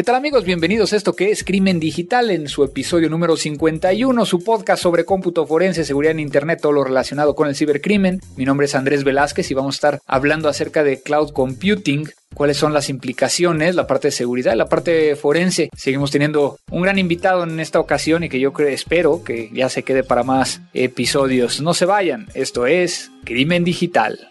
¿Qué tal amigos? Bienvenidos a esto que es Crimen Digital en su episodio número 51, su podcast sobre cómputo forense, seguridad en Internet, todo lo relacionado con el cibercrimen. Mi nombre es Andrés Velázquez y vamos a estar hablando acerca de cloud computing, cuáles son las implicaciones, la parte de seguridad, la parte forense. Seguimos teniendo un gran invitado en esta ocasión y que yo espero que ya se quede para más episodios. No se vayan, esto es Crimen Digital.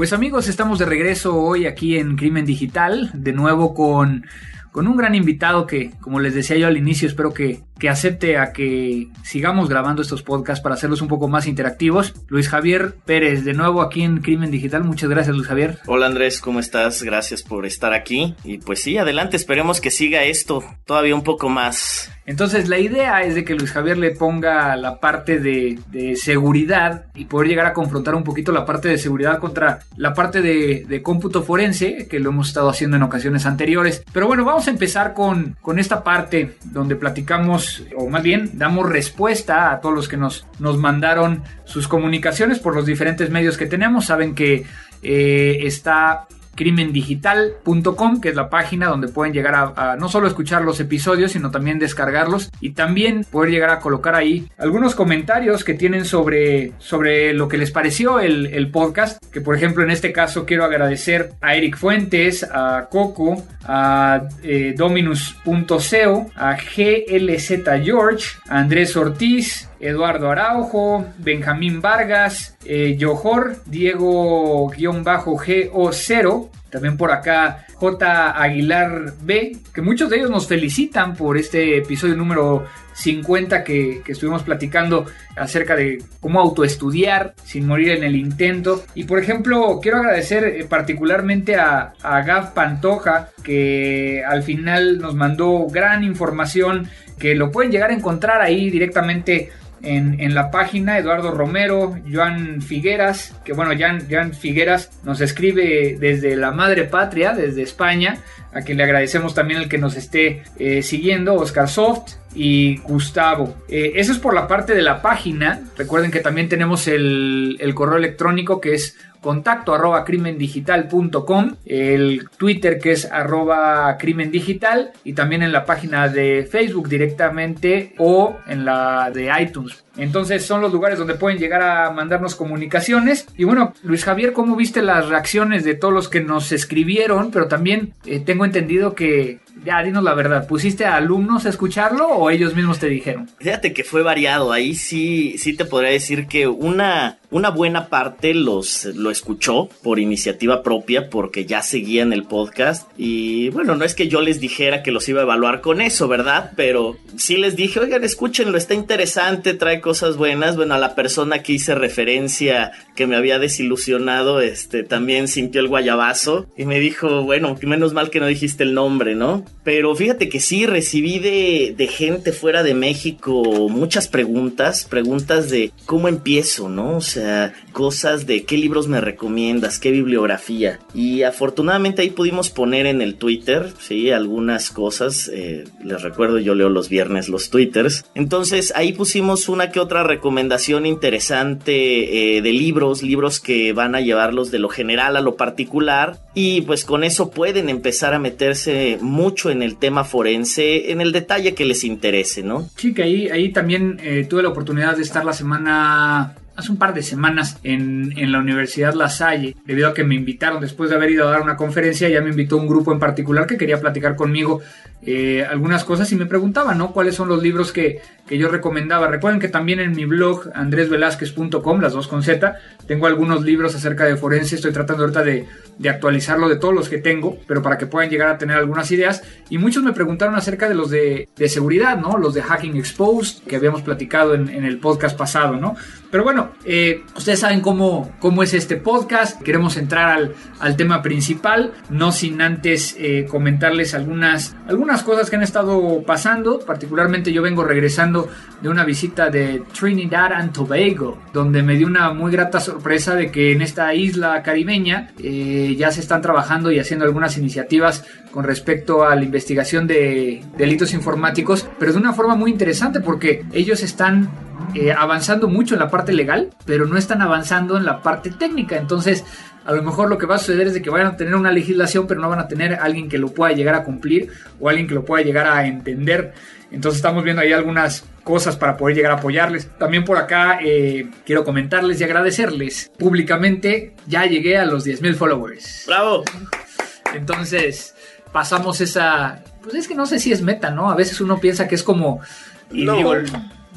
Pues amigos, estamos de regreso hoy aquí en Crimen Digital, de nuevo con, con un gran invitado que, como les decía yo al inicio, espero que, que acepte a que sigamos grabando estos podcasts para hacerlos un poco más interactivos. Luis Javier Pérez, de nuevo aquí en Crimen Digital. Muchas gracias, Luis Javier. Hola Andrés, ¿cómo estás? Gracias por estar aquí. Y pues sí, adelante, esperemos que siga esto todavía un poco más. Entonces la idea es de que Luis Javier le ponga la parte de, de seguridad y poder llegar a confrontar un poquito la parte de seguridad contra la parte de, de, cómputo forense, que lo hemos estado haciendo en ocasiones anteriores. Pero bueno, vamos a empezar con, con esta parte donde platicamos, o más bien damos respuesta a todos los que nos, nos mandaron sus comunicaciones por los diferentes medios que tenemos. Saben que eh, está crimendigital.com, que es la página donde pueden llegar a, no solo escuchar los episodios, sino también descargarlos y también poder llegar a colocar ahí algunos comentarios que tienen sobre, sobre lo que les pareció el, el podcast, que por ejemplo en este caso quiero agradecer a Eric Fuentes, a Coco, a eh, Dominus.co, a GLZ George, a Andrés Ortiz, Eduardo Araujo, Benjamín Vargas, eh, Johor, Diego-GO0, también por acá J. Aguilar B, que muchos de ellos nos felicitan por este episodio número 50 que, que, estuvimos platicando acerca de cómo autoestudiar sin morir en el intento. Y por ejemplo, quiero agradecer eh, particularmente a, a Gav Pantoja, que al final nos mandó gran información que lo pueden llegar a encontrar ahí directamente en, la página, Eduardo Romero, Joan Figueras, que bueno, Joan, Figueras nos escribe desde la madre patria, desde España, a quien le agradecemos también el que nos esté eh, siguiendo, Oscar Soft y Gustavo. Eh, eso es por la parte de la página. Recuerden que también tenemos el, el correo electrónico que es contacto arroba crimendigital.com, el Twitter que es arroba crimendigital y también en la página de Facebook directamente o en la de iTunes. Entonces son los lugares donde pueden llegar a mandarnos comunicaciones. Y bueno, Luis Javier, ¿cómo viste las reacciones de todos los que nos escribieron? Pero también eh, tengo entendido que ya, dinos la verdad, ¿pusiste a alumnos a escucharlo o ellos mismos te dijeron? Fíjate que fue variado, ahí sí, sí te podría decir que una, una buena parte los, lo escuchó por iniciativa propia porque ya seguían el podcast y bueno, no es que yo les dijera que los iba a evaluar con eso, ¿verdad? Pero sí les dije, oigan, escúchenlo, está interesante, trae cosas buenas. Bueno, a la persona que hice referencia que me había desilusionado, este, también sintió el guayabazo y me dijo, bueno, menos mal que no dijiste el nombre, ¿no? Pero fíjate que sí, recibí de, de, gente fuera de México muchas preguntas, preguntas de cómo empiezo, ¿no? O sea, cosas de qué libros me recomiendas, qué bibliografía. Y afortunadamente ahí pudimos poner en el Twitter, sí, algunas cosas. Eh, les recuerdo, yo leo los viernes los Twitters. Entonces ahí pusimos una que otra recomendación interesante eh, de libros, libros que van a llevarlos de lo general a lo particular. Y pues con eso pueden empezar a meterse mucho en el tema forense, en el detalle que les interese, ¿no? Sí, que ahí, ahí también eh, tuve la oportunidad de estar la semana hace un par de semanas en, en, la Universidad La Salle, debido a que me invitaron después de haber ido a dar una conferencia, ya me invitó un grupo en particular que quería platicar conmigo eh, algunas cosas y me preguntaban, ¿no? ¿Cuáles son los libros que, que yo recomendaba? Recuerden que también en mi blog, andresvelazquez.com, las dos con Z, tengo algunos libros acerca de forense. Estoy tratando ahorita de, actualizarlo de todos los que tengo, pero para que puedan llegar a tener algunas ideas. Y muchos me preguntaron acerca de los de, seguridad, ¿no? Los de Hacking Exposed, que habíamos platicado en, el podcast pasado, ¿no? Pero bueno, eh, ustedes saben cómo, cómo es este podcast. Queremos entrar al, al tema principal, no sin antes eh, comentarles algunas, algunas cosas que han estado pasando. Particularmente yo vengo regresando de una visita de Trinidad and Tobago, donde me dio una muy grata sorpresa de que en esta isla caribeña eh, ya se están trabajando y haciendo algunas iniciativas con respecto a la investigación de delitos informáticos, pero de una forma muy interesante porque ellos están eh, avanzando mucho en la parte legal, pero no están avanzando en la parte técnica. Entonces, a lo mejor lo que va a suceder es de que vayan a tener una legislación, pero no van a tener alguien que lo pueda llegar a cumplir o alguien que lo pueda llegar a entender. Entonces estamos viendo ahí algunas cosas para poder llegar a apoyarles. También por acá eh, quiero comentarles y agradecerles públicamente. Ya llegué a los 10.000 followers. ¡Bravo! Entonces pasamos esa... Pues es que no sé si es meta, ¿no? A veces uno piensa que es como... Y no. digo,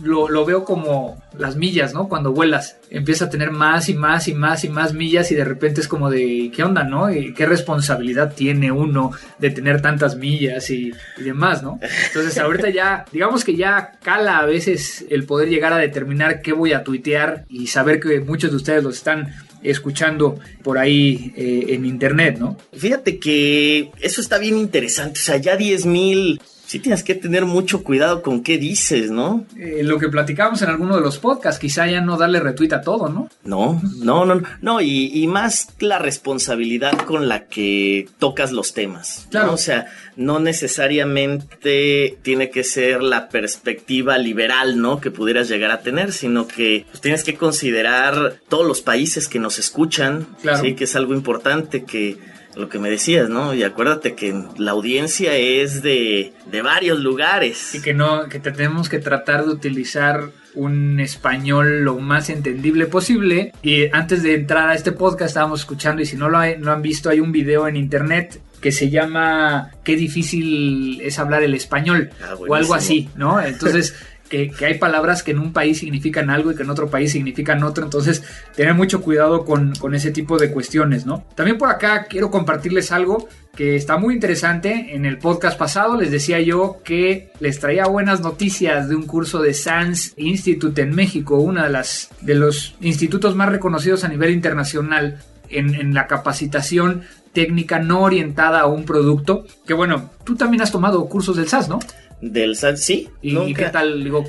lo, lo, veo como las millas, ¿no? Cuando vuelas, empieza a tener más y más y más y más millas y de repente es como de, ¿qué onda, no? ¿Y ¿Qué responsabilidad tiene uno de tener tantas millas y, demás, ¿no? Entonces ahorita ya, digamos que ya cala a veces el poder llegar a determinar qué voy a tuitear y saber que muchos de ustedes los están escuchando por ahí eh, en internet, ¿no? Fíjate que eso está bien interesante, o sea, ya 10 mil sí tienes que tener mucho cuidado con qué dices, ¿no? Eh, lo que platicábamos en alguno de los podcasts, quizá ya no darle retweet a todo, ¿no? No, no, no, no, y, y más la responsabilidad con la que tocas los temas. Claro. ¿no? O sea, no necesariamente tiene que ser la perspectiva liberal, ¿no? Que pudieras llegar a tener, sino que pues, tienes que considerar todos los países que nos escuchan, claro. sí, que es algo importante que lo que me decías, ¿no? Y acuérdate que la audiencia es de, de varios lugares. Y que no, que tenemos que tratar de utilizar un español lo más entendible posible. Y antes de entrar a este podcast estábamos escuchando, y si no lo, hay, han visto, hay un video en internet que se llama Qué difícil es hablar el español Ah, o algo así, ¿no? Entonces... Que, hay palabras que en un país significan algo y que en otro país significan otro, entonces tener mucho cuidado con, con, ese tipo de cuestiones, ¿no? También por acá quiero compartirles algo que está muy interesante. En el podcast pasado les decía yo que les traía buenas noticias de un curso de SANS Institute en México, uno de, las, de los institutos más reconocidos a nivel internacional en, en la capacitación técnica no orientada a un producto. Que bueno, tú también has tomado cursos del SAS, ¿no? Del SAT, sí. ¿Y, ¿Y, qué tal? Digo,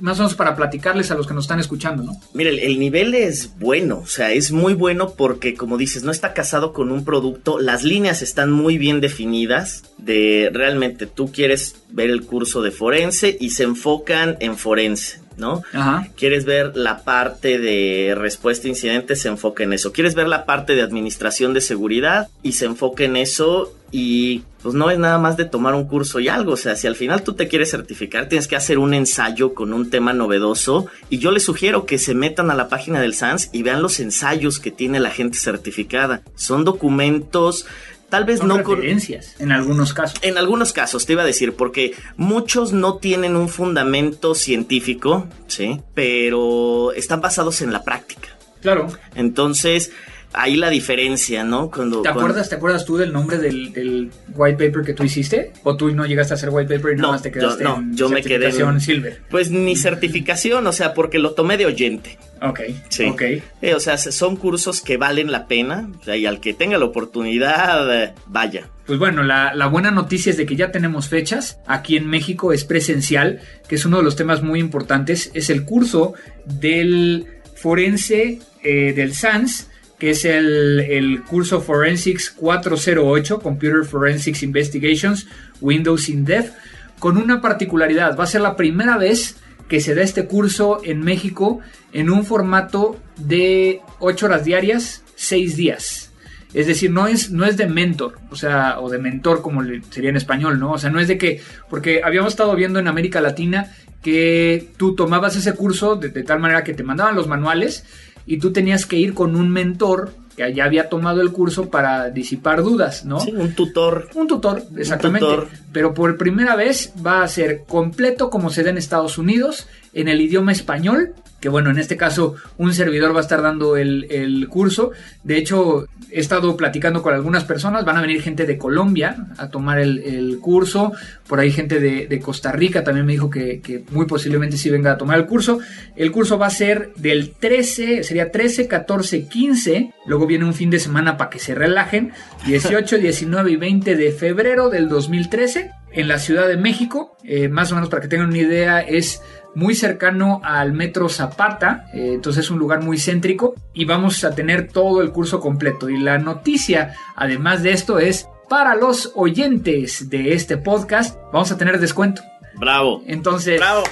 más o menos para platicarles a los que nos están escuchando, ¿no? Mira, el, el, nivel es bueno, o sea, es muy bueno porque, como dices, no está casado con un producto, las líneas están muy bien definidas de realmente tú quieres ver el curso de forense y se enfocan en forense. ¿No? Ajá. Quieres ver la parte de respuesta a incidentes, se enfoca en eso. Quieres ver la parte de administración de seguridad y se enfoca en eso. Y pues no es nada más de tomar un curso y algo. O sea, si al final tú te quieres certificar, tienes que hacer un ensayo con un tema novedoso. Y yo les sugiero que se metan a la página del SANS y vean los ensayos que tiene la gente certificada. Son documentos tal vez Son no referencias en algunos casos. En algunos casos te iba a decir porque muchos no tienen un fundamento científico, sí, pero están basados en la práctica. Claro. Entonces ahí la diferencia, ¿no? Cuando, ¿Te acuerdas, cuando... ¿te acuerdas tú del nombre del, del, white paper que tú hiciste? ¿O tú no llegaste a hacer white paper y nada no, más te quedaste yo, no, en yo me quedé en silver? Pues ni certificación, o sea, porque lo tomé de oyente. Ok, sí. ok. Eh, o sea, son cursos que valen la pena, o sea, y al que tenga la oportunidad, eh, vaya. Pues bueno, la, la, buena noticia es de que ya tenemos fechas. Aquí en México es presencial, que es uno de los temas muy importantes. Es el curso del forense eh, del SANS, que es el, el, curso Forensics 408, Computer Forensics Investigations, Windows in Depth, con una particularidad. Va a ser la primera vez que se da este curso en México en un formato de 8 horas diarias, 6 días. Es decir, no es, no es de mentor, o sea, o de mentor como sería en español, ¿no? O sea, no es de que, porque habíamos estado viendo en América Latina que tú tomabas ese curso de tal manera que te mandaban los manuales y tú tenías que ir con un mentor que ya había tomado el curso para disipar dudas, ¿no? Sí, un tutor. Un tutor, exactamente. tutor. Pero por primera vez va a ser completo como se da en Estados Unidos, en el idioma español, que bueno, en este caso un servidor va a estar dando el, el curso. De hecho, he estado platicando con algunas personas, van a venir gente de Colombia a tomar el, el curso, por ahí gente de, Costa Rica también me dijo que, que muy posiblemente sí venga a tomar el curso. El curso va a ser del 13, sería 13, 14, 15, luego viene un fin de semana para que se relajen, 18, 19 y 20 de febrero del 2013 en la Ciudad de México, eh, más o menos para que tengan una idea, es muy cercano al metro Zapata, eh, entonces es un lugar muy céntrico y vamos a tener todo el curso completo. Y la noticia, además de esto, es para los oyentes de este podcast, vamos a tener descuento. Bravo. Entonces, Bravo.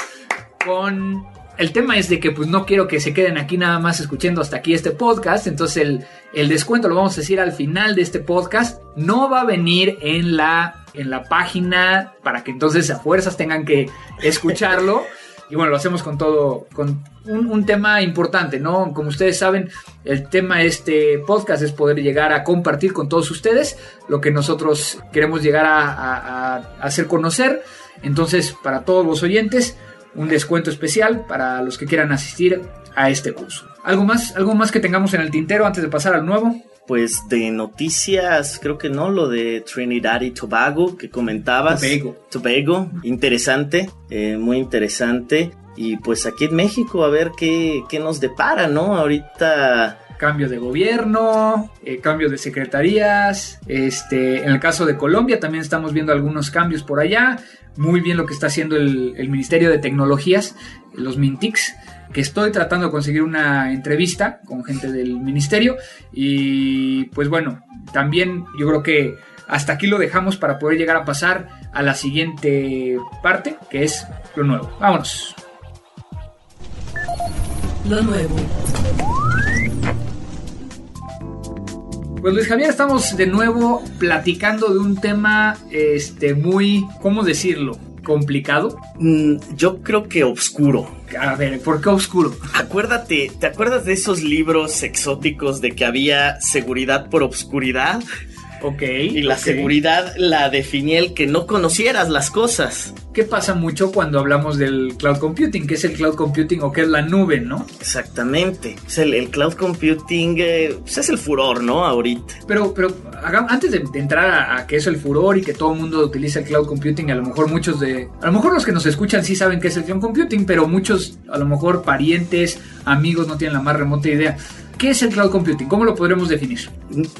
con el tema es de que pues no quiero que se queden aquí nada más escuchando hasta aquí este podcast, entonces el, el descuento lo vamos a decir al final de este podcast, no va a venir en la, en la página para que entonces a fuerzas tengan que escucharlo. Y bueno, lo hacemos con todo, con un, un, tema importante, ¿no? Como ustedes saben, el tema de este podcast es poder llegar a compartir con todos ustedes lo que nosotros queremos llegar a, a, a hacer conocer. Entonces, para todos los oyentes, un descuento especial para los que quieran asistir a este curso. ¿Algo más, algo más que tengamos en el tintero antes de pasar al nuevo? Pues de noticias, creo que no, lo de Trinidad y Tobago que comentabas. Tobago. Tobago, interesante, eh, muy interesante. Y pues aquí en México, a ver qué, qué nos depara, ¿no? Ahorita cambio de gobierno, eh, cambio de secretarías. Este, en el caso de Colombia también estamos viendo algunos cambios por allá. Muy bien lo que está haciendo el, Ministerio de Tecnologías, los Mintics, que estoy tratando de conseguir una entrevista con gente del ministerio. Y pues bueno, también yo creo que hasta aquí lo dejamos para poder llegar a pasar a la siguiente parte, que es lo nuevo. Vámonos. Lo nuevo. Pues Luis Javier, estamos de nuevo platicando de un tema este, muy, ¿cómo decirlo? complicado. Mm, yo creo que oscuro. A ver, ¿por qué oscuro? Acuérdate, ¿te acuerdas de esos libros exóticos de que había seguridad por obscuridad? Ok. Y la okay. seguridad la definía el que no conocieras las cosas. ¿Qué pasa mucho cuando hablamos del cloud computing? ¿Qué es el cloud computing o qué es la nube, no? Exactamente. El, el, cloud computing eh, pues es el furor, ¿no? Ahorita. Pero, pero antes de, de entrar a, a, que es el furor y que todo el mundo utiliza el cloud computing, a lo mejor muchos de. A lo mejor los que nos escuchan sí saben qué es el cloud computing, pero muchos, a lo mejor parientes, amigos, no tienen la más remota idea. ¿Qué es el cloud computing? ¿Cómo lo podremos definir?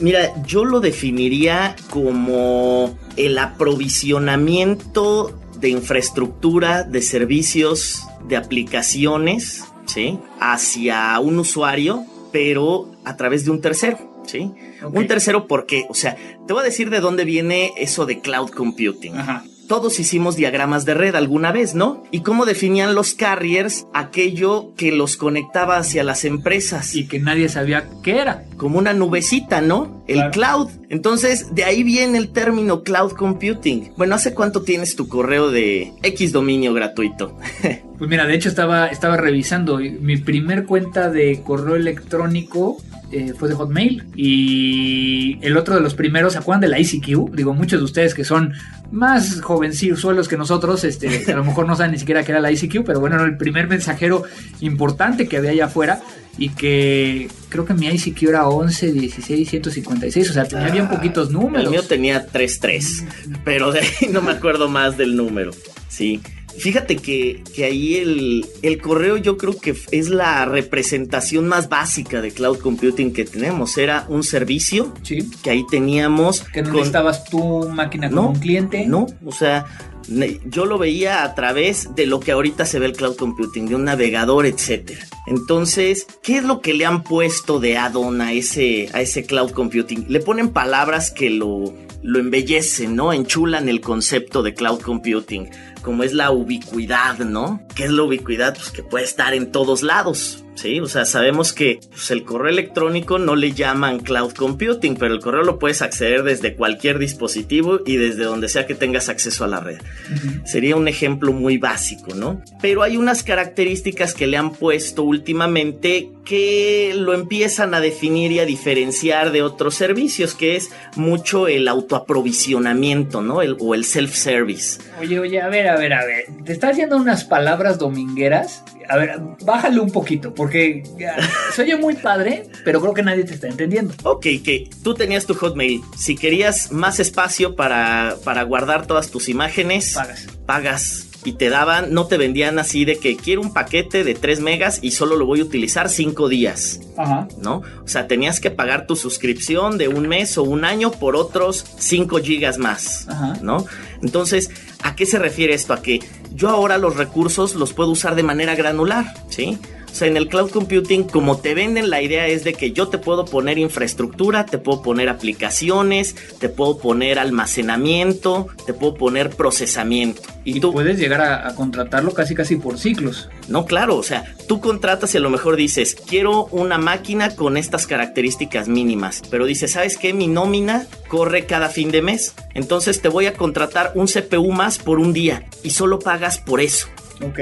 Mira, yo lo definiría como el aprovisionamiento de infraestructura, de servicios, de aplicaciones, ¿sí? Hacia un usuario, pero a través de un tercero, ¿sí? Okay. Un tercero porque, o sea, te voy a decir de dónde viene eso de cloud computing. Ajá todos hicimos diagramas de red alguna vez, ¿no? Y cómo definían los carriers aquello que los conectaba hacia las empresas. Y que nadie sabía qué era. Como una nubecita, ¿no? El claro. cloud. Entonces, de ahí viene el término cloud computing. Bueno, ¿hace cuánto tienes tu correo de X dominio gratuito? pues mira, de hecho estaba, estaba revisando mi primer cuenta de correo electrónico eh, fue de Hotmail. Y el otro de los primeros, ¿se acuerdan de la ICQ? Digo, muchos de ustedes que son más jovencillos que nosotros, este, a lo mejor no saben ni siquiera qué era la ICQ, pero bueno, era el primer mensajero importante que había allá afuera y que creo que mi ICQ era 11, 16, 156, o sea, tenía ah, bien poquitos números. El mío tenía 33, pero de ahí no me acuerdo más del número, sí. Fíjate que, que ahí el, el, correo yo creo que es la representación más básica de cloud computing que tenemos. Era un servicio sí. que ahí teníamos. Que no con... necesitabas tu máquina como no, un cliente. No, o sea, yo lo veía a través de lo que ahorita se ve el cloud computing, de un navegador, etcétera. Entonces, ¿qué es lo que le han puesto de add-on a ese, a ese cloud computing? Le ponen palabras que lo, lo embellecen, ¿no? Enchulan el concepto de cloud computing, como es la ubicuidad, ¿no? ¿Qué es la ubicuidad? Pues que puede estar en todos lados. ¿Sí? O sea, sabemos que pues, el correo electrónico no le llaman cloud computing, pero el correo lo puedes acceder desde cualquier dispositivo y desde donde sea que tengas acceso a la red. Sería un ejemplo muy básico, ¿no? Pero hay unas características que le han puesto últimamente que lo empiezan a definir y a diferenciar de otros servicios, que es mucho el autoaprovisionamiento, ¿no? El, o el self-service. Oye, oye, a ver, a ver, a ver. Te estás haciendo unas palabras domingueras. A ver, bájale un poquito, porque se oye muy padre, pero creo que nadie te está entendiendo. Ok, que tú tenías tu Hotmail. Si querías más espacio para, para guardar todas tus imágenes, Pagas. pagas y te daban, no te vendían así de que quiero un paquete de 3 megas y solo lo voy a utilizar 5 días, Ajá. ¿no? O sea, tenías que pagar tu suscripción de un mes o un año por otros 5 gigas más, Ajá. ¿no? Entonces, ¿a qué se refiere esto? A que yo ahora los recursos los puedo usar de manera granular, ¿sí? O sea, en el cloud computing, como te venden, la idea es de que yo te puedo poner infraestructura, te puedo poner aplicaciones, te puedo poner almacenamiento, te puedo poner procesamiento. Y, Y tú, puedes llegar a, a contratarlo casi casi por ciclos. no, claro, o sea, tú contratas y a lo mejor dices, quiero una máquina con estas características mínimas, pero dices, ¿sabes qué? Mi nómina corre cada fin de mes, entonces te voy a contratar un CPU más por un día y solo pagas por eso. Ok.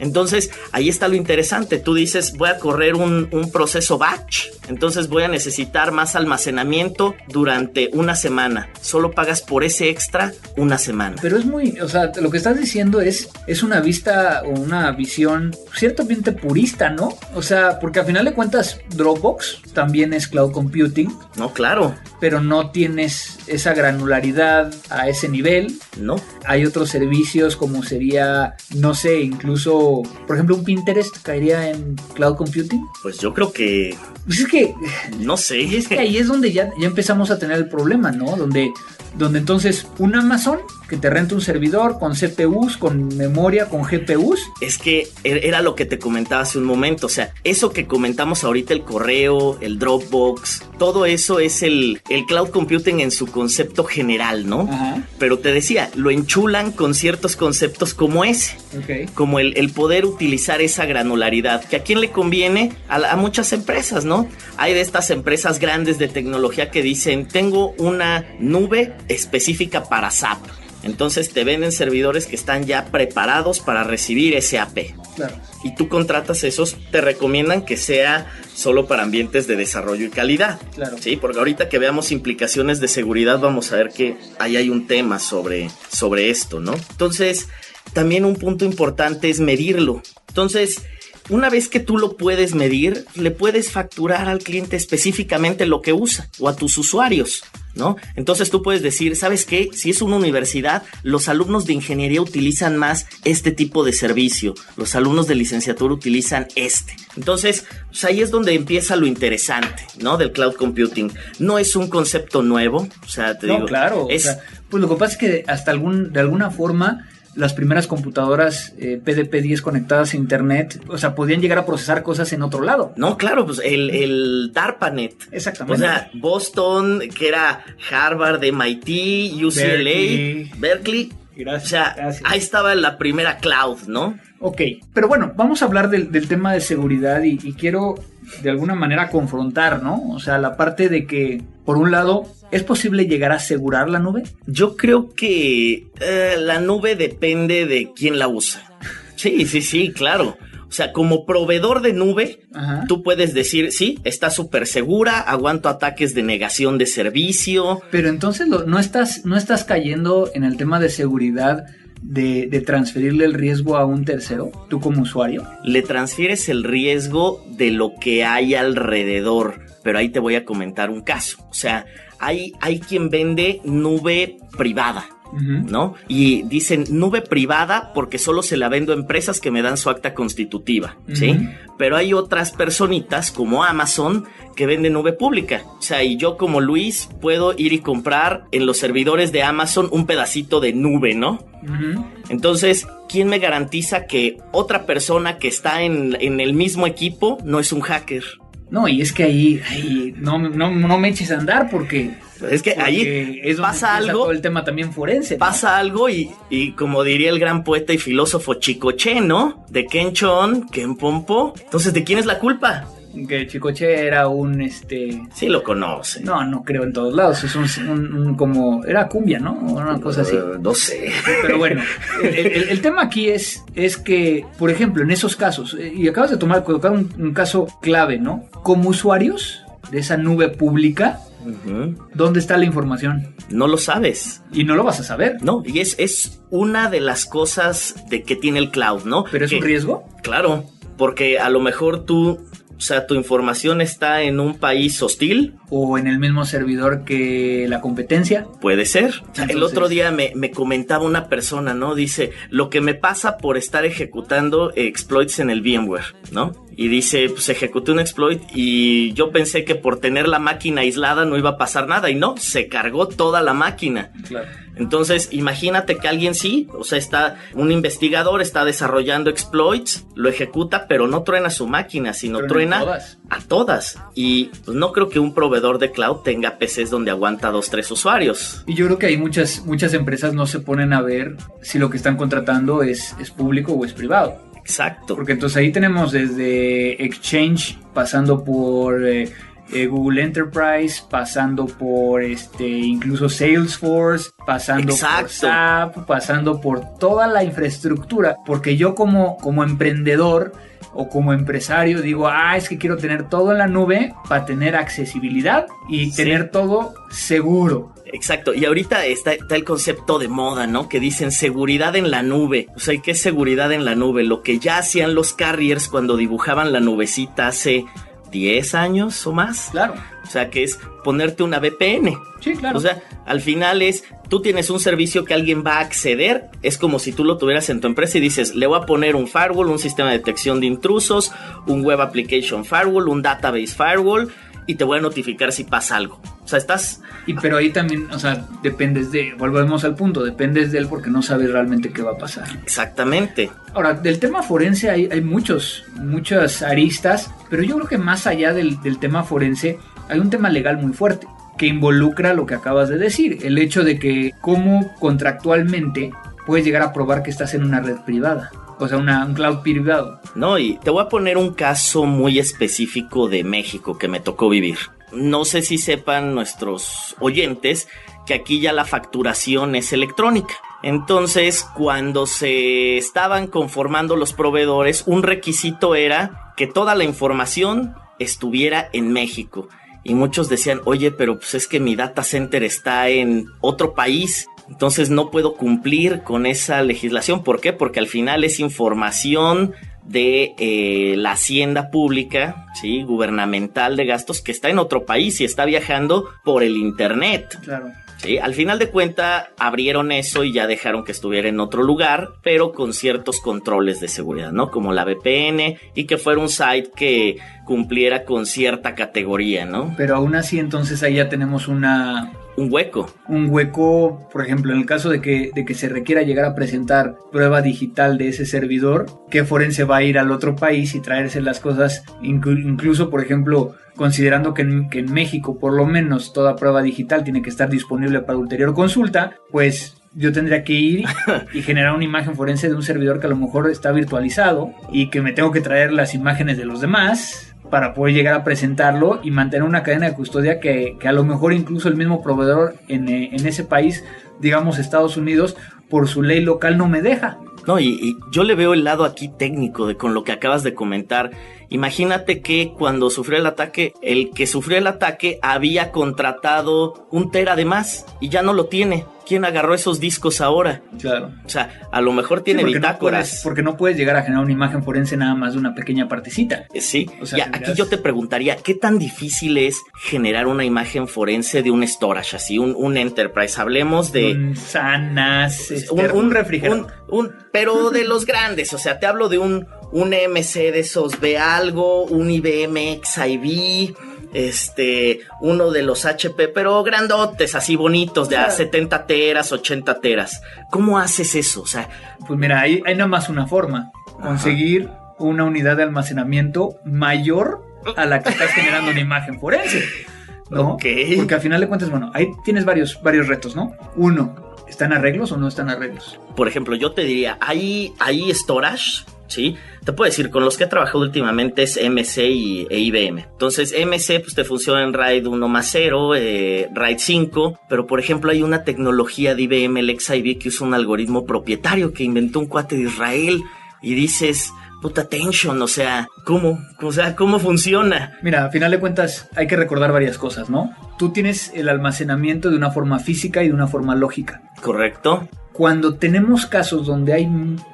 Entonces, ahí está lo interesante. Tú dices, voy a correr un, un, proceso batch, entonces voy a necesitar más almacenamiento durante una semana. Solo pagas por ese extra una semana. Pero es muy, o sea, lo que estás diciendo es, es una vista o una visión ciertamente purista, ¿no? O sea, porque al final de cuentas, Dropbox también es cloud computing, No, claro. pero no tienes esa granularidad a ese nivel. No. Hay otros servicios como sería, no sé, incluso, por ejemplo, un Pinterest caería en cloud computing. Pues yo creo que. Pues es que. No sé. Y es que ahí es donde ya, ya empezamos a tener el problema, ¿no? Donde, donde entonces un Amazon que te renta un servidor con CPUs, con memoria, con GPUs. Es que er, era lo que te comentaba hace un momento. O sea, eso que comentamos ahorita, el correo, el Dropbox, todo eso es el, el cloud computing en su concepto general, ¿no? Ajá. Pero te decía, lo enchulan con ciertos conceptos como ese. Ok. Como el, el poder utilizar esa granularidad. Que a quién le conviene? A muchas empresas, ¿no? Hay de estas empresas grandes de tecnología que dicen, tengo una nube específica para SAP. Entonces te venden servidores que están ya preparados para recibir SAP. Claro. Y tú contratas esos, te recomiendan que sea solo para ambientes de desarrollo y calidad. Claro. Sí, porque ahorita que veamos implicaciones de seguridad vamos a ver que ahí hay un tema sobre, sobre esto, ¿no? Entonces, también un punto importante es medirlo. Entonces, una vez que tú lo puedes medir, le puedes facturar al cliente específicamente lo que usa o a tus usuarios, ¿no? Entonces tú puedes decir, ¿sabes qué? Si es una universidad, los alumnos de ingeniería utilizan más este tipo de servicio, los alumnos de licenciatura utilizan este. Entonces, pues ahí es donde empieza lo interesante, ¿no? Del cloud computing. No es un concepto nuevo, o sea, te No, digo, claro. o es sea, pues lo que pasa es que hasta algún, de alguna forma las primeras computadoras eh, PDP-10 conectadas a internet, o sea, podían llegar a procesar cosas en otro lado. No, claro, pues el, el DARPANET. Exactamente. O sea, Boston, que era Harvard, MIT, UCLA, Berkeley. Berkeley. Gracias, o sea, gracias. ahí estaba la primera cloud, ¿no? Ok, pero bueno, vamos a hablar del, del tema de seguridad y, y quiero de alguna manera confrontar, ¿no? O sea, la parte de que, por un lado, ¿es posible llegar a asegurar la nube? Yo creo que eh, la nube depende de quién la usa. Sí, sí, sí, claro. O sea, como proveedor de nube, Ajá. tú puedes decir, sí, está súper segura, aguanto ataques de negación de servicio. Pero entonces lo- no, estás, no estás cayendo en el tema de seguridad de, de transferirle el riesgo a un tercero, tú como usuario. Le transfieres el riesgo de lo que hay alrededor. Pero ahí te voy a comentar un caso. O sea, hay, hay quien vende nube privada. ¿no? Y dicen nube privada porque solo se la vendo a empresas que me dan su acta constitutiva, ¿sí? Pero hay otras personitas como Amazon que venden nube pública. O sea, y yo como Luis puedo ir y comprar en los servidores de Amazon un pedacito de nube, ¿no? Entonces, ¿quién me garantiza que otra persona que está en, en el mismo equipo no es un hacker? No, y es que ahí, ahí no, no, no me eches a andar porque es que Porque ahí es pasa algo, todo el tema también forense. ¿no? pasa algo y, y como diría el gran poeta y filósofo Chicoche, ¿no? De Ken Chon, Ken Pompo. Entonces, ¿de quién es la culpa? Que Chicoche era un este. Sí lo conoce. No, no creo en todos lados. Es un, un- un como. Era cumbia, ¿no? Una cosa así. Eh, no sé. Pero bueno, el, el- el tema aquí es, es que, por ejemplo, en esos casos, eh, y acabas de tomar, colocar un, un caso clave, ¿no? Como usuarios de esa nube pública. ¿dónde está la información? No lo sabes. Y no lo vas a saber. No, y es, es una de las cosas de que tiene el cloud, ¿no? Pero es Que- un riesgo. Claro, porque a lo mejor tú, o sea, tu información está en un país hostil, O en el mismo servidor que la competencia. Puede ser. El otro día me, me comentaba una persona, ¿no? Dice, lo que me pasa por estar ejecutando exploits en el VMware, ¿no? Y dice, pues ejecuté un exploit y yo pensé que por tener la máquina aislada no iba a pasar nada y no, se cargó toda la máquina. Claro. Entonces, imagínate que alguien sí, o sea, está un investigador, está desarrollando exploits, lo ejecuta, pero no truena su máquina, sino Truena truena todas. a todas. Y pues, no creo que un proveedor de cloud tenga PCs donde aguanta dos, tres usuarios. Y yo creo que hay muchas, muchas empresas no se ponen a ver si lo que están contratando es, es público o es privado. Exacto. Porque entonces ahí tenemos desde Exchange, pasando por eh, eh, Google Enterprise, pasando por este incluso Salesforce, pasando Exacto. por SAP, pasando por toda la infraestructura. Porque yo como, como emprendedor o como empresario digo, ah, es que quiero tener todo en la nube para tener accesibilidad y Sí. tener todo seguro. Exacto, y ahorita está, está el concepto de moda, ¿no? Que dicen seguridad en la nube. O sea, ¿y ¿qué es seguridad en la nube? Lo que ya hacían los carriers cuando dibujaban la nubecita hace 10 años o más. Claro. O sea, que es ponerte una VPN. Sí, claro. O sea, al final es, tú tienes un servicio que alguien va a acceder, es como si tú lo tuvieras en tu empresa y dices, le voy a poner un firewall, un sistema de detección de intrusos, un web application firewall, un database firewall, y te voy a notificar si pasa algo. O sea, estás... Y pero ahí también, o sea, dependes de, volvemos al punto, dependes de él porque no sabes realmente qué va a pasar. Exactamente. Ahora, del tema forense hay, hay muchos, muchas aristas, pero yo creo que más allá del, del tema forense hay un tema legal muy fuerte que involucra lo que acabas de decir, el hecho de que cómo contractualmente puedes llegar a probar que estás en una red privada, o sea, un cloud privado. No, y te voy a poner un caso muy específico de México que me tocó vivir. No sé si sepan nuestros oyentes que aquí ya la facturación es electrónica. Entonces, cuando se estaban conformando los proveedores, un requisito era que toda la información estuviera en México. Y muchos decían, oye, pero pues es que mi data center está en otro país. Entonces no puedo cumplir con esa legislación. ¿Por qué? Porque al final es información de eh, la hacienda pública, ¿sí? gubernamental de gastos que está en otro país y está viajando por el internet. Claro. ¿sí? Al final de cuenta abrieron eso y ya dejaron que estuviera en otro lugar, pero con ciertos controles de seguridad, ¿no? Como la VPN y que fuera un site que cumpliera con cierta categoría, ¿no? Pero aún así entonces ahí ya tenemos una, Un hueco. un hueco, por ejemplo, en el caso de que, de que se requiera llegar a presentar prueba digital de ese servidor, ¿qué forense va a ir al otro país y traerse las cosas? Inclu- incluso, por ejemplo, considerando que en, que en México por lo menos toda prueba digital tiene que estar disponible para ulterior consulta, pues yo tendría que ir y generar una imagen forense de un servidor que a lo mejor está virtualizado y que me tengo que traer las imágenes de los demás para poder llegar a presentarlo y mantener una cadena de custodia que, que a lo mejor incluso el mismo proveedor en, eh, en ese país, digamos Estados Unidos, por su ley local no me deja. No, y, y yo le veo el lado aquí técnico de con lo que acabas de comentar. Imagínate que cuando sufrió el ataque, el que sufrió el ataque había contratado un tera de más y ya no lo tiene. ¿Quién agarró esos discos ahora? Claro. O sea, a lo mejor tiene porque, no bitácoras. puedes, porque no puedes llegar a generar una imagen forense nada más de una pequeña partecita. Eh, Sí, O sea, aquí yo te preguntaría, ¿qué tan difícil es generar una imagen forense de un storage así, un, un enterprise? Hablemos de... Un sanas, este, un, refrigerador. un- un- pero de los grandes, o sea, te hablo de un, un MC de esos de algo, un IBM XIV, este, uno de los HP, pero grandotes, así bonitos, de a Claro. 70 teras, 80 teras. ¿Cómo haces eso? O sea, Pues mira, hay, hay nada más una forma. Conseguir una unidad de almacenamiento mayor a la que estás generando una imagen forense. ¿no? Ok. Porque al final de cuentas, bueno, ahí tienes varios, varios retos, ¿no? Uno, ¿están arreglos o no están arreglos? Por ejemplo, yo te diría, hay, hay storage, ¿sí? Te puedo decir, con los que he trabajado últimamente es MC y, e IBM. Entonces, MC pues te funciona en RAID 1 más 0, eh, RAID 5, pero por ejemplo hay una tecnología de IBM, el XIB, que usa un algoritmo propietario que inventó un cuate de Israel y dices, puta tension, o sea, ¿cómo? O sea, ¿cómo funciona? Mira, a final de cuentas hay que recordar varias cosas, ¿no? Tú tienes el almacenamiento de una forma física y de una forma lógica. ¿Correcto? Cuando tenemos casos donde hay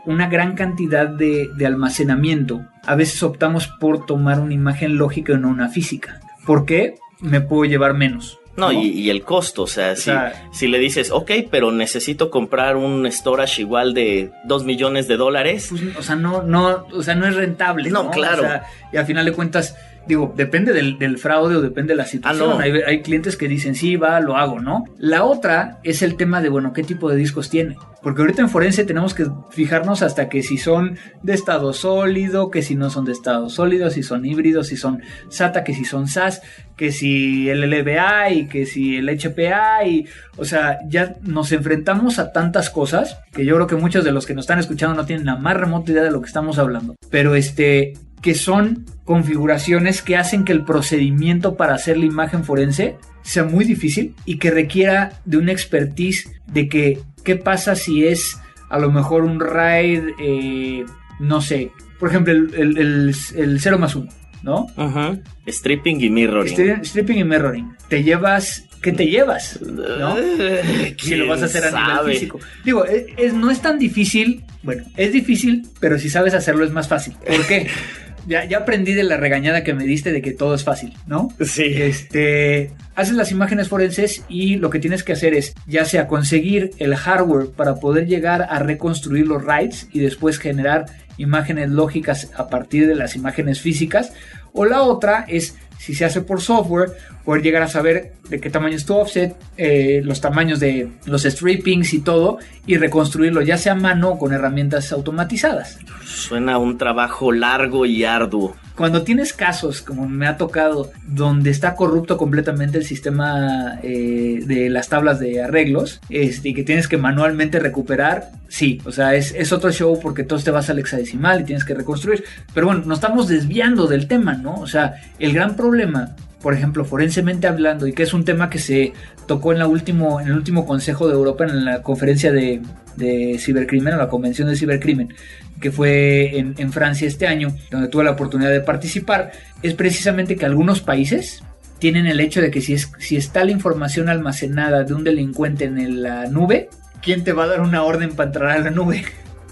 una gran cantidad de, de almacenamiento, a veces optamos por tomar una imagen lógica y no una física. ¿Por qué? Me puedo llevar menos. No, y, y, el costo, o sea, O si, sea- si le dices, ok, pero necesito comprar un storage igual de 2 millones de dólares, Pues, o sea, no, no, o sea, no es rentable. No, No, claro. O sea, y al final de cuentas, digo, depende del, del fraude o depende de la situación. Ah, no. hay, hay clientes que dicen, sí, va, lo hago, ¿no? La otra es el tema de, bueno, ¿qué tipo de discos tiene? Porque ahorita en Forense tenemos que fijarnos hasta que si son de estado sólido, que si no son de estado sólido, si son híbridos, si son SATA, que si son SAS, que si el LBA y que si el HPA y, o sea, ya nos enfrentamos a tantas cosas que yo creo que muchos de los que nos están escuchando no tienen la más remota idea de lo que estamos hablando. Pero este, que son configuraciones que hacen que el procedimiento para hacer la imagen forense sea muy difícil y que requiera de una expertise de que qué pasa si es a lo mejor un RAID, eh, no sé, por ejemplo, el, el, el, el 0 más 1, ¿no? ujú, stripping y mirroring. Stri- Stripping y mirroring. Te llevas, ¿qué te llevas? ¿No? Si lo vas a hacer a ¿quién nivel físico. Digo, es, es- no es tan difícil. Bueno, es difícil, pero si sabes hacerlo es más fácil. ¿Por qué? Ya, ya aprendí de la regañada que me diste de que todo es fácil, ¿no? Sí. Este, haces las imágenes forenses y lo que tienes que hacer es ya sea conseguir el hardware para poder llegar a reconstruir los RAIDs y después generar imágenes lógicas a partir de las imágenes físicas o la otra es si se hace por software poder llegar a saber de qué tamaño es tu offset eh, los tamaños de los strippings y todo y reconstruirlo ya sea a mano o con herramientas automatizadas Suena un trabajo largo y arduo. cuando tienes casos, como me ha tocado, donde está corrupto completamente el sistema eh, de las tablas de arreglos este, y que tienes que manualmente recuperar, sí, o sea, es, es otro show porque entonces te vas al hexadecimal y tienes que reconstruir. Pero bueno, nos estamos desviando del tema, ¿no? O sea, el gran problema, por ejemplo, forensemente hablando, y que es un tema que se tocó en, la último, en el último Consejo de Europa, en la conferencia de, de cibercrimen, o la Convención de Cibercrimen, que fue en, Francia este año, donde tuve la oportunidad de participar, es precisamente que algunos países tienen el hecho de que si, es, si está la información almacenada de un delincuente en la nube, ¿quién te va a dar una orden para entrar a la nube?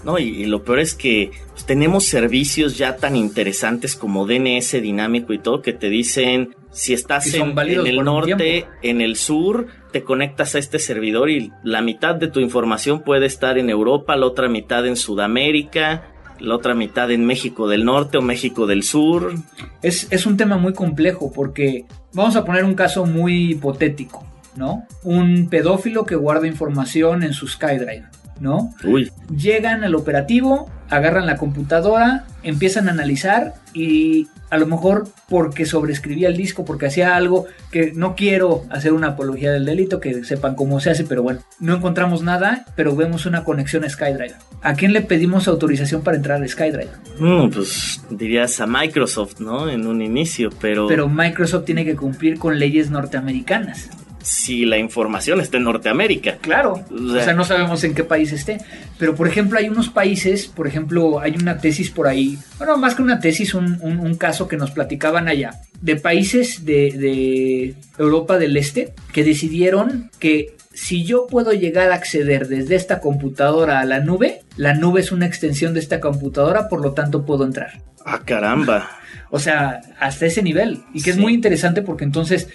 No, y, y lo peor es que pues, tenemos servicios ya tan interesantes como DNS dinámico y todo que te dicen si estás en, el norte, en el sur, te conectas a este servidor y la mitad de tu información puede estar en Europa, la otra mitad en Sudamérica, la otra mitad en México del Norte o México del Sur. Es, es un tema muy complejo porque vamos a poner un caso muy hipotético, ¿no? Un pedófilo que guarda información en su SkyDrive, ¿no? Uy, llegan al operativo, agarran la computadora, empiezan a analizar y a lo mejor porque sobreescribía el disco, porque hacía algo que no quiero hacer una apología del delito, que sepan cómo se hace, pero bueno, no encontramos nada, pero vemos una conexión a SkyDrive. ¿A quién le pedimos autorización para entrar a SkyDrive? mm, pues dirías a Microsoft, ¿no? En un inicio, pero, Pero Microsoft tiene que cumplir con leyes norteamericanas. Si la información está en Norteamérica. Claro, O o sea- no sabemos en qué país esté. Pero, por ejemplo, hay unos países, por ejemplo, hay una tesis por ahí, bueno, más que una tesis, un, un- un caso que nos platicaban allá, de países de, de Europa del Este que decidieron que si yo puedo llegar a acceder desde esta computadora a la nube, la nube es una extensión de esta computadora, por lo tanto puedo entrar. Ah, caramba. O sea, hasta ese nivel. Y que es muy interesante porque entonces,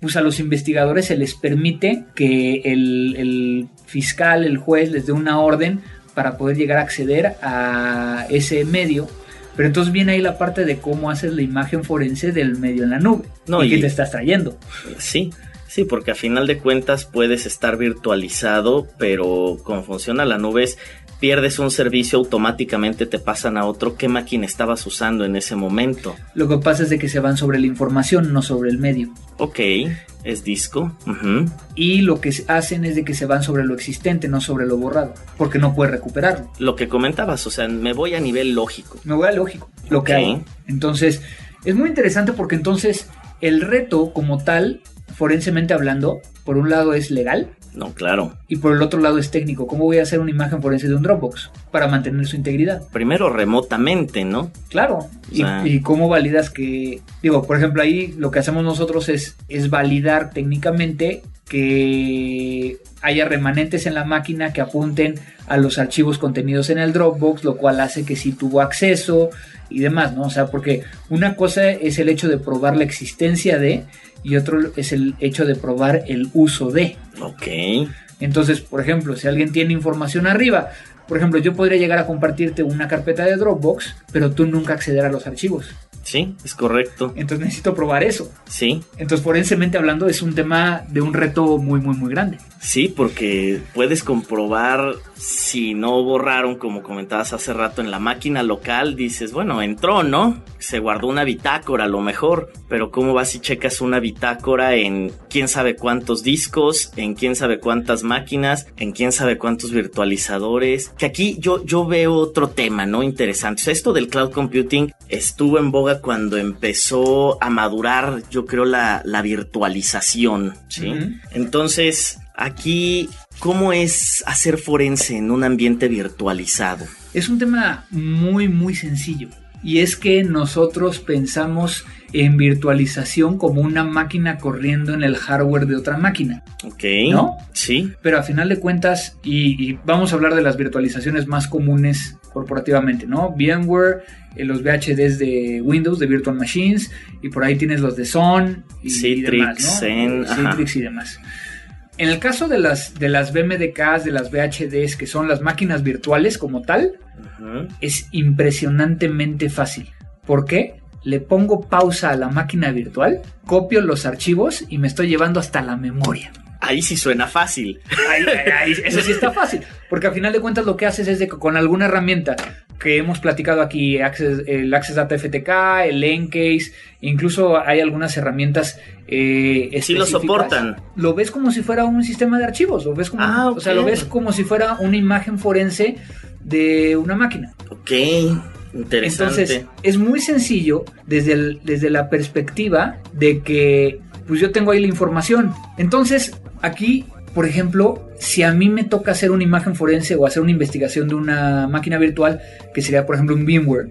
pues a los investigadores se les permite que el, el fiscal, el juez, les dé una orden para poder llegar a acceder a ese medio. Pero entonces viene ahí la parte de cómo haces la imagen forense del medio en la nube. No, y, y- qué te estás trayendo. Sí, sí, porque a final de cuentas puedes estar virtualizado, pero como funciona la nube es pierdes un servicio, automáticamente te pasan a otro. ¿Qué máquina estabas usando en ese momento? Lo que pasa es de que se van sobre la información, no sobre el medio. Ok, es disco. Y lo que hacen es de que se van sobre lo existente, no sobre lo borrado, porque no puedes recuperarlo. Lo que comentabas, o sea, me voy a nivel lógico. Me voy a lógico, lo que hay. Entonces, es muy interesante porque entonces el reto como tal, forensemente hablando, por un lado es legal, no, claro. Y por el otro lado es técnico. ¿Cómo voy a hacer una imagen forense de un Dropbox para mantener su integridad? Primero remotamente, ¿no? Claro. y, cómo validas que, digo, por ejemplo, ahí lo que hacemos nosotros es, es validar técnicamente que haya remanentes en la máquina que apunten a los archivos contenidos en el Dropbox, lo cual hace que sí tuvo acceso y demás, ¿no? O sea, porque una cosa es el hecho de probar la existencia de y otro es el hecho de probar el uso de. Ok. Entonces, por ejemplo, si alguien tiene información arriba, por ejemplo, yo podría llegar a compartirte una carpeta de Dropbox, pero tú nunca acceder a los archivos. Sí, es correcto. Entonces necesito probar eso. Sí. Entonces, forensemente hablando, es un tema de un reto muy, muy, muy grande. Sí, porque puedes comprobar si no borraron, como comentabas hace rato, en la máquina local, dices, bueno, entró, ¿no? Se guardó una bitácora a lo mejor, pero ¿cómo vas y checas una bitácora en quién sabe cuántos discos, en quién sabe cuántas máquinas, en quién sabe cuántos virtualizadores? Que aquí yo, yo veo otro tema, ¿no? Interesante. O sea, esto del cloud computing estuvo en boga cuando empezó a madurar, yo creo, la, virtualización, ¿sí? Entonces, aquí, ¿cómo es hacer forense en un ambiente virtualizado? Es un tema muy, muy sencillo. Y es que nosotros pensamos en virtualización como una máquina corriendo en el hardware de otra máquina. Ok. ¿No? Sí. Pero a final de cuentas, y, vamos a hablar de las virtualizaciones más comunes corporativamente, ¿no? VMware, eh, los VHDs de Windows, de Virtual Machines, y por ahí tienes los de Sun y, demás, ¿no? Citrix y demás. En el caso de las, de las BMDKs, de las VHDs, que son las máquinas virtuales como tal, es impresionantemente fácil. ¿Por qué? Le pongo pausa a la máquina virtual, copio los archivos y me estoy llevando hasta la memoria. Ahí sí suena fácil. eso sí está fácil. Porque al final de cuentas lo que haces es de que con alguna herramienta que hemos platicado aquí, el Access Data FTK, el Encase, incluso hay algunas herramientas eh, Sí lo soportan. Lo ves como si fuera un sistema de archivos, lo ves como, ah, o sea, lo ves como si fuera una imagen forense de una máquina. Ok. Interesante. Entonces, es muy sencillo desde, desde la perspectiva de que pues yo tengo ahí la información. Entonces, aquí, por ejemplo, si a mí me toca hacer una imagen forense o hacer una investigación de una máquina virtual, que sería, por ejemplo, un VMware,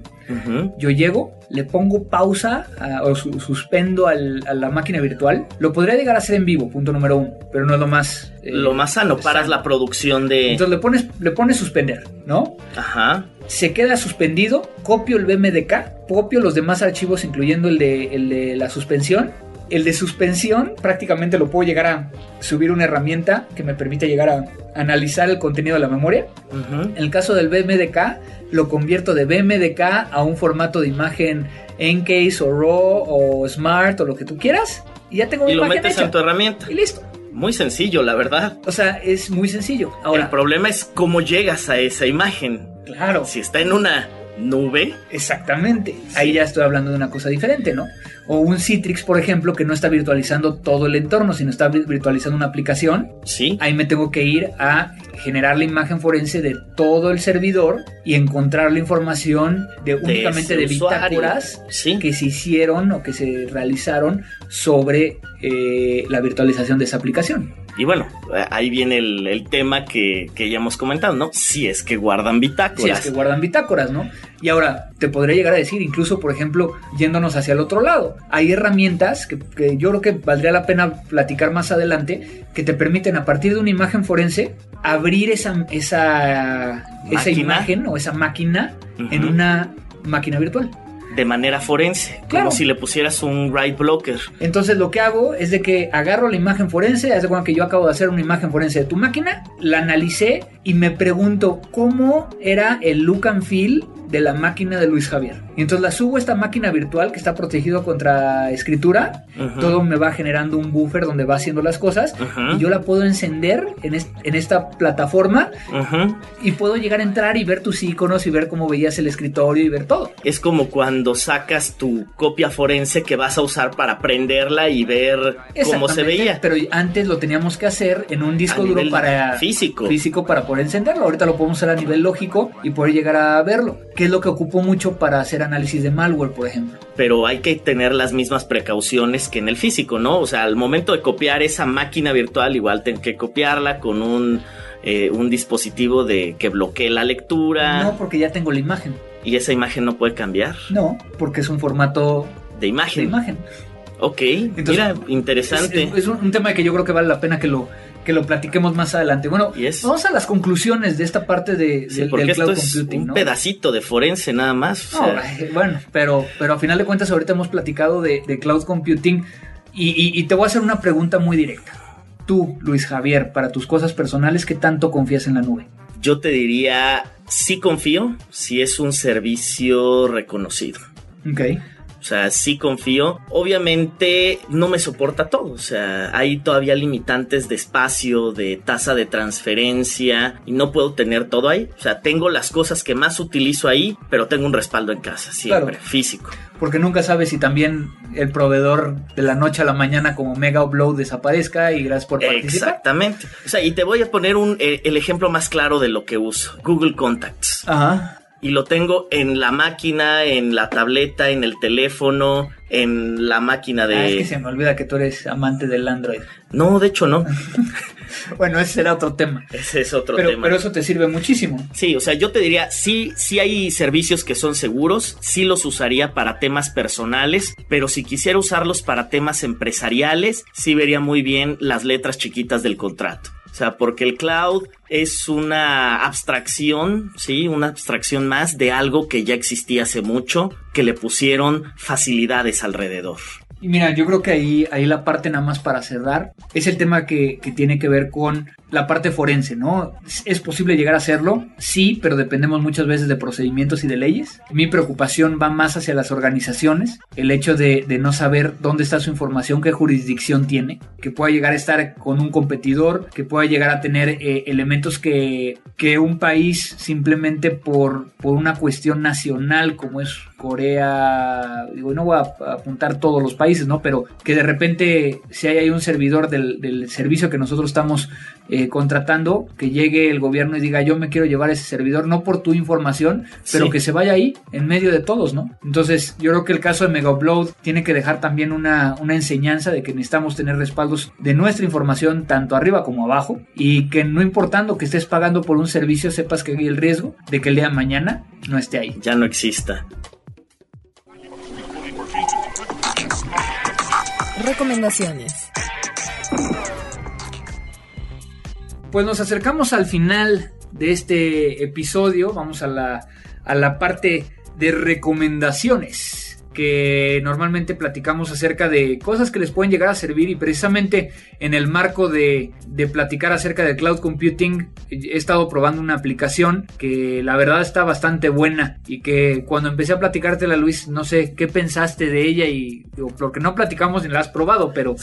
yo llego, le pongo pausa o suspendo a la máquina virtual. Lo podría llegar a hacer en vivo, punto número uno, pero no es lo más... Eh, lo más sano, paras la producción de... Entonces le pones, le pones suspender, ¿no? Ajá. Se queda suspendido, copio el BMDK, copio los demás archivos, incluyendo el de, el de la suspensión, el de suspensión prácticamente lo puedo llegar a subir una herramienta que me permite llegar a analizar el contenido de la memoria. En el caso del BMDK, lo convierto de BMDK a un formato de imagen Encase o RAW o Smart o lo que tú quieras. Y ya tengo mi y lo metes en tu herramienta. Y listo. Muy sencillo, la verdad. O sea, es muy sencillo. Ahora, el problema es cómo llegas a esa imagen. Claro. Si está en una nube. Exactamente. Ahí ya estoy hablando de una cosa diferente, ¿no? O un Citrix, por ejemplo, que no está virtualizando todo el entorno, sino está virtualizando una aplicación. Sí. Ahí me tengo que ir a generar la imagen forense de todo el servidor y encontrar la información de, únicamente de bitácoras que se hicieron o que se realizaron sobre eh, la virtualización de esa aplicación. Y bueno, ahí viene el, tema que, ya hemos comentado, ¿no? Si es que guardan bitácoras. Si es que guardan bitácoras, ¿no? Y ahora, te podría llegar a decir, incluso, por ejemplo, yéndonos hacia el otro lado, hay herramientas que, yo creo que valdría la pena platicar más adelante, que te permiten a partir de una imagen forense abrir esa, esa, esa imagen o esa máquina en una máquina virtual de manera forense, como si le pusieras un write blocker. Entonces lo que hago es de que agarro la imagen forense, hace cuando que yo acabo de hacer una imagen forense de tu máquina, la analicé y me pregunto cómo era el look and feel de la máquina de Luis Javier. Y entonces la subo a esta máquina virtual que está protegido contra escritura. Todo me va generando un buffer donde va haciendo las cosas. Y yo la puedo encender en, en esta plataforma. Y puedo llegar a entrar y ver tus iconos y ver cómo veías el escritorio y ver todo. Es como cuando sacas tu copia forense que vas a usar para prenderla y ver cómo se veía. Pero antes lo teníamos que hacer en un disco duro para físico. físico para poder encenderlo. Ahorita lo podemos hacer a nivel lógico y poder llegar a verlo, que es lo que ocupó mucho para hacer análisis de malware, por ejemplo. Pero hay que tener las mismas precauciones que en el físico, ¿no? O sea, al momento de copiar esa máquina virtual, igual tengo que copiarla con un, eh, un dispositivo de que bloquee la lectura. No, porque ya tengo la imagen. ¿Y esa imagen no puede cambiar? No, porque es un formato de imagen. De imagen. Ok, mira, interesante. Es, un, tema que yo creo que vale la pena que lo, que lo platiquemos más adelante. Bueno, vamos a las conclusiones de esta parte de, del, cloud computing. un pedacito de forense nada más. bueno, pero, pero a final de cuentas ahorita hemos platicado de, cloud computing y, te voy a hacer una pregunta muy directa. Tú, Luis Javier, para tus cosas personales, ¿qué tanto confías en la nube? Yo te diría, sí confío si es un servicio reconocido. Ok. O sea, sí confío. Obviamente no me soporta todo. O sea, hay todavía limitantes de espacio, de tasa de transferencia y no puedo tener todo ahí. O sea, tengo las cosas que más utilizo ahí, pero tengo un respaldo en casa, siempre, físico. Porque nunca sabes si también el proveedor de la noche a la mañana como Mega Upload desaparezca y gracias por participar. Exactamente. O sea, y te voy a poner un, eh, el ejemplo más claro de lo que uso. Google Contacts. Ajá y lo tengo en la máquina, en la tableta, en el teléfono, en la máquina de... Ah, es que se me olvida que tú eres amante del Android. No, de hecho no. bueno, ese será otro tema. Ese es otro pero, tema. Pero eso te sirve muchísimo. Sí, o sea, yo te diría, sí, sí hay servicios que son seguros, sí los usaría para temas personales, pero si quisiera usarlos para temas empresariales, sí vería muy bien las letras chiquitas del contrato. Sea, porque el cloud es una abstracción, ¿sí? Una abstracción más de algo que ya existía hace mucho, que le pusieron facilidades alrededor. Y mira, yo creo que ahí, ahí la parte nada más para cerrar es el tema que, que tiene que ver con la parte forense, ¿no? ¿Es posible llegar a hacerlo? Sí, pero dependemos muchas veces de procedimientos y de leyes. Mi preocupación va más hacia las organizaciones, el hecho de, no saber dónde está su información, qué jurisdicción tiene, que pueda llegar a estar con un competidor, que pueda llegar a tener eh, elementos que, que un país simplemente por, por una cuestión nacional como es Corea, digo, no voy a apuntar todos los países, ¿no? Pero que de repente si hay, un servidor del, servicio que nosotros estamos contratando, que llegue el gobierno y diga yo me quiero llevar ese servidor, no por tu información, pero que se vaya ahí en medio de todos, ¿no? Entonces yo creo que el caso de Mega Upload tiene que dejar también una, una enseñanza de que necesitamos tener respaldos de nuestra información tanto arriba como abajo y que no importando que estés pagando por un servicio sepas que hay el riesgo de que el día de mañana no esté ahí. Ya no exista. Recomendaciones. Pues nos acercamos al final de este episodio. Vamos a la, a la parte de recomendaciones que normalmente platicamos acerca de cosas que les pueden llegar a servir y precisamente en el marco de, de, platicar acerca del cloud computing he estado probando una aplicación que la verdad está bastante buena y que cuando empecé a platicártela Luis no sé qué pensaste de ella y porque no platicamos ni la has probado pero,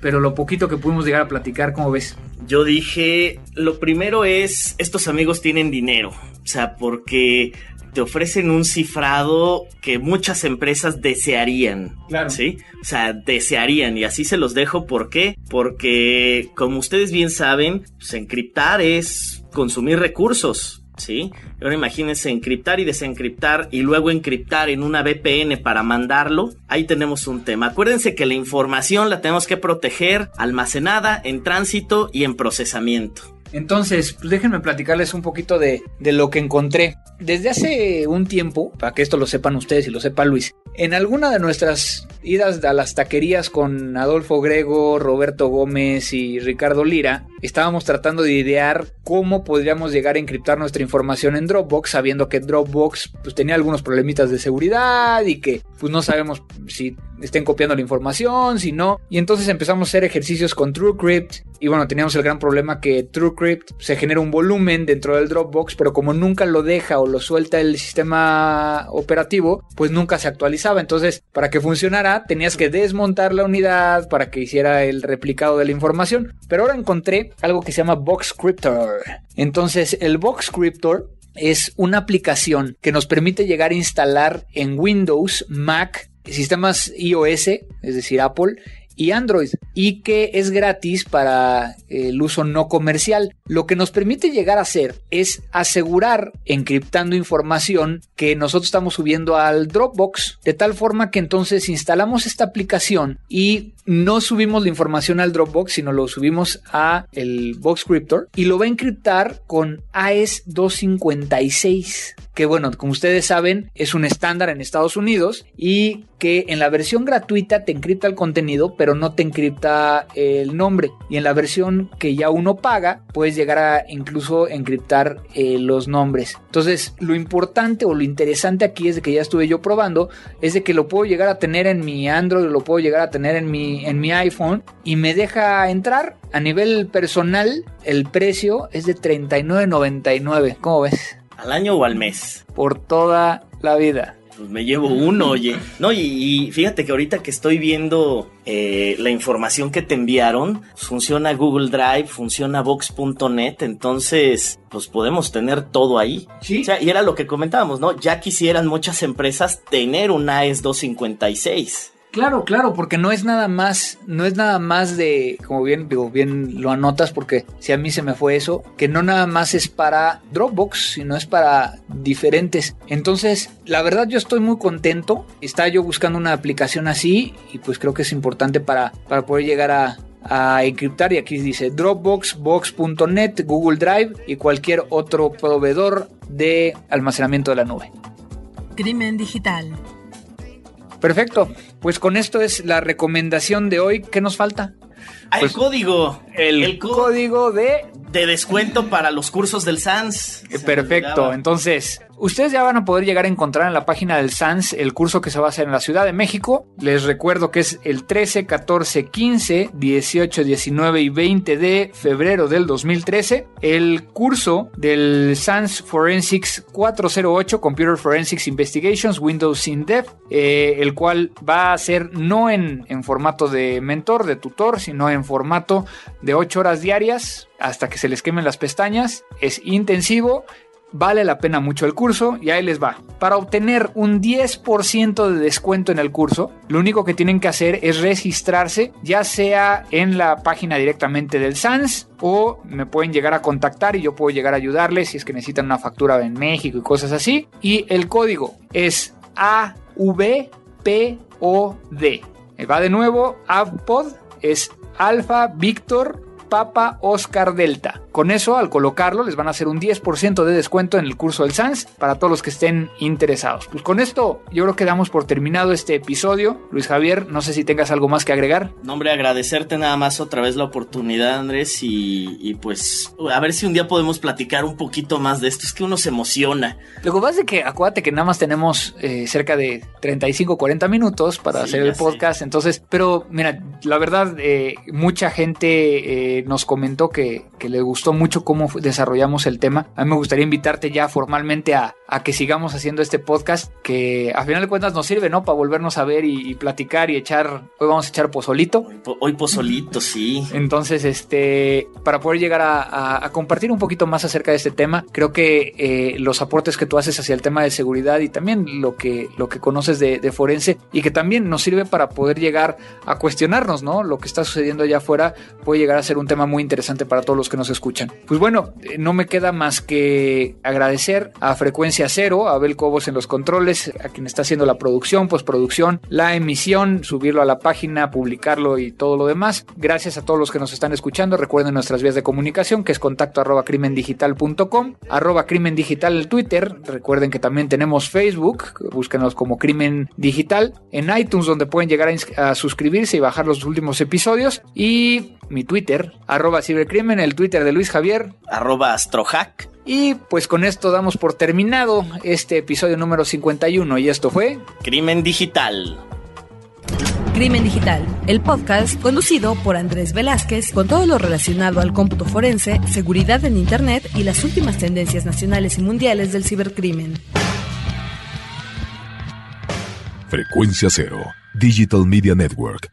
pero lo poquito que pudimos llegar a platicar ¿cómo ves? Yo dije lo primero es estos amigos tienen dinero o sea porque te ofrecen un cifrado que muchas empresas desearían. Claro. ¿Sí? O sea, desearían. Y así se los dejo. ¿Por qué? Porque, como ustedes bien saben, pues, encriptar es consumir recursos. ¿Sí? Ahora imagínense encriptar y desencriptar y luego encriptar en una VPN para mandarlo. Ahí tenemos un tema. Acuérdense que la información la tenemos que proteger almacenada, en tránsito y en procesamiento. Entonces, pues déjenme platicarles un poquito de, de, lo que encontré. Desde hace un tiempo, para que esto lo sepan ustedes y lo sepa Luis, en alguna de nuestras idas a las taquerías con Adolfo Grego, Roberto Gómez y Ricardo Lira, estábamos tratando de idear cómo podríamos llegar a encriptar nuestra información en Dropbox, sabiendo que Dropbox pues, tenía algunos problemitas de seguridad y que pues no sabemos si estén copiando la información, si no. Y entonces empezamos a hacer ejercicios con TrueCrypt. Y bueno, teníamos el gran problema que TrueCrypt se genera un volumen dentro del Dropbox, pero como nunca lo deja o lo suelta el sistema operativo, pues nunca se actualizaba. Entonces, para que funcionara, tenías que desmontar la unidad para que hiciera el replicado de la información. Pero ahora encontré algo que se llama Boxcryptor. Entonces, el Boxcryptor es una aplicación que nos permite llegar a instalar en Windows, Mac, sistemas iOS, es decir, Apple, y Android y que es gratis para el uso no comercial. Lo que nos permite llegar a hacer es asegurar encriptando información que nosotros estamos subiendo al Dropbox de tal forma que entonces instalamos esta aplicación y no subimos la información al Dropbox, sino lo subimos a el Boxcryptor y lo va a encriptar con AES 256 que bueno, como ustedes saben, es un estándar en Estados Unidos y que en la versión gratuita te encripta el contenido, pero no te encripta el nombre. Y en la versión que ya uno paga, puedes llegar a incluso encriptar eh, los nombres. Entonces, lo importante o lo interesante aquí es de que ya estuve yo probando, es de que lo puedo llegar a tener en mi Android, lo puedo llegar a tener en mi, en mi iPhone y me deja entrar. A nivel personal, el precio es de $39.99. ¿Cómo ves? ¿Al año o al mes? Por toda la vida. Pues me llevo uno, oye. No, y, fíjate que ahorita que estoy viendo eh, la información que te enviaron, funciona Google Drive, funciona Vox.net, entonces, pues podemos tener todo ahí. Sí. O sea, y era lo que comentábamos, ¿no? Ya quisieran muchas empresas tener un AES 256. Claro, claro, porque no es nada más, no es nada más de, como bien, digo, bien lo anotas, porque si a mí se me fue eso, que no nada más es para Dropbox, sino es para diferentes. Entonces, la verdad yo estoy muy contento. Está yo buscando una aplicación así y pues creo que es importante para, para poder llegar a, a encriptar y aquí dice Dropbox, Box.net, Google Drive y cualquier otro proveedor de almacenamiento de la nube. Crimen digital. Perfecto. Pues con esto es la recomendación de hoy. ¿Qué nos falta? Ah, Pues, el código. El, código de... de descuento para los cursos del SANS. Perfecto. Entonces, ustedes ya van a poder llegar a encontrar en la página del SANS el curso que se va a hacer en la Ciudad de México. Les recuerdo que es el 13, 14, 15, 18, 19 y 20 de febrero del 2013. El curso del SANS Forensics 408, Computer Forensics Investigations, Windows in Depth, eh, el cual va a ser no en, en formato de mentor, de tutor, sino en formato de 8 horas diarias hasta que se les quemen las pestañas. Es intensivo. Vale la pena mucho el curso y ahí les va. Para obtener un 10% de descuento en el curso, lo único que tienen que hacer es registrarse, ya sea en la página directamente del SANS o me pueden llegar a contactar y yo puedo llegar a ayudarles si es que necesitan una factura en México y cosas así. Y el código es AVPOD. Va de nuevo, AVPOD es Alfa Víctor Papa Oscar Delta. Con eso, al colocarlo, les van a hacer un 10% de descuento en el curso del SANS para todos los que estén interesados. Pues con esto, yo creo que damos por terminado este episodio. Luis Javier, no sé si tengas algo más que agregar. No, hombre, agradecerte nada más otra vez la oportunidad, Andrés, y, y pues a ver si un día podemos platicar un poquito más de esto. Es que uno se emociona. Lo que pasa es que acuérdate que nada más tenemos eh, cerca de 35 40 minutos para Sí, hacer el podcast. Entonces, pero mira, la verdad, eh, mucha gente eh, nos comentó que, que le gustó mucho cómo desarrollamos el tema. A mí me gustaría invitarte ya formalmente a, a que sigamos haciendo este podcast, que a final de cuentas nos sirve, ¿no? Para volvernos a ver y, y platicar y echar. Hoy vamos a echar pozolito. Hoy, po- hoy pozolito, sí. Entonces, este, para poder llegar a, a- a compartir un poquito más acerca de este tema, creo que eh, los aportes que tú haces hacia el tema de seguridad y también lo que, lo que conoces de, de forense y que también nos sirve para poder llegar a cuestionarnos, ¿no? Lo que está sucediendo allá afuera puede llegar a ser un tema muy interesante para todos los que nos escuchan. Pues bueno, eh, no me queda más que agradecer a Frecuencia Cero, a Abel Cobos en los controles, a quien está haciendo la producción, postproducción, la emisión, subirlo a la página, publicarlo y todo lo demás. Gracias a todos los que nos están escuchando. Recuerden nuestras vías de comunicación, que es contacto arroba crimendigital.com, arroba crimen digital el Twitter. Recuerden que también tenemos Facebook, búsquenos como Crimen Digital, en iTunes, donde pueden llegar a, suscribirse y bajar los últimos episodios, y mi Twitter, arroba cibercrimen, el Twitter de Luis Javier. Arroba astrohack. Y pues con esto damos por terminado este episodio número 51 y esto fue Crimen Digital. Crimen Digital, el podcast conducido por Andrés Velázquez con todo lo relacionado al cómputo forense, seguridad en Internet y las últimas tendencias nacionales y mundiales del cibercrimen. Frecuencia Cero, Digital Media Network,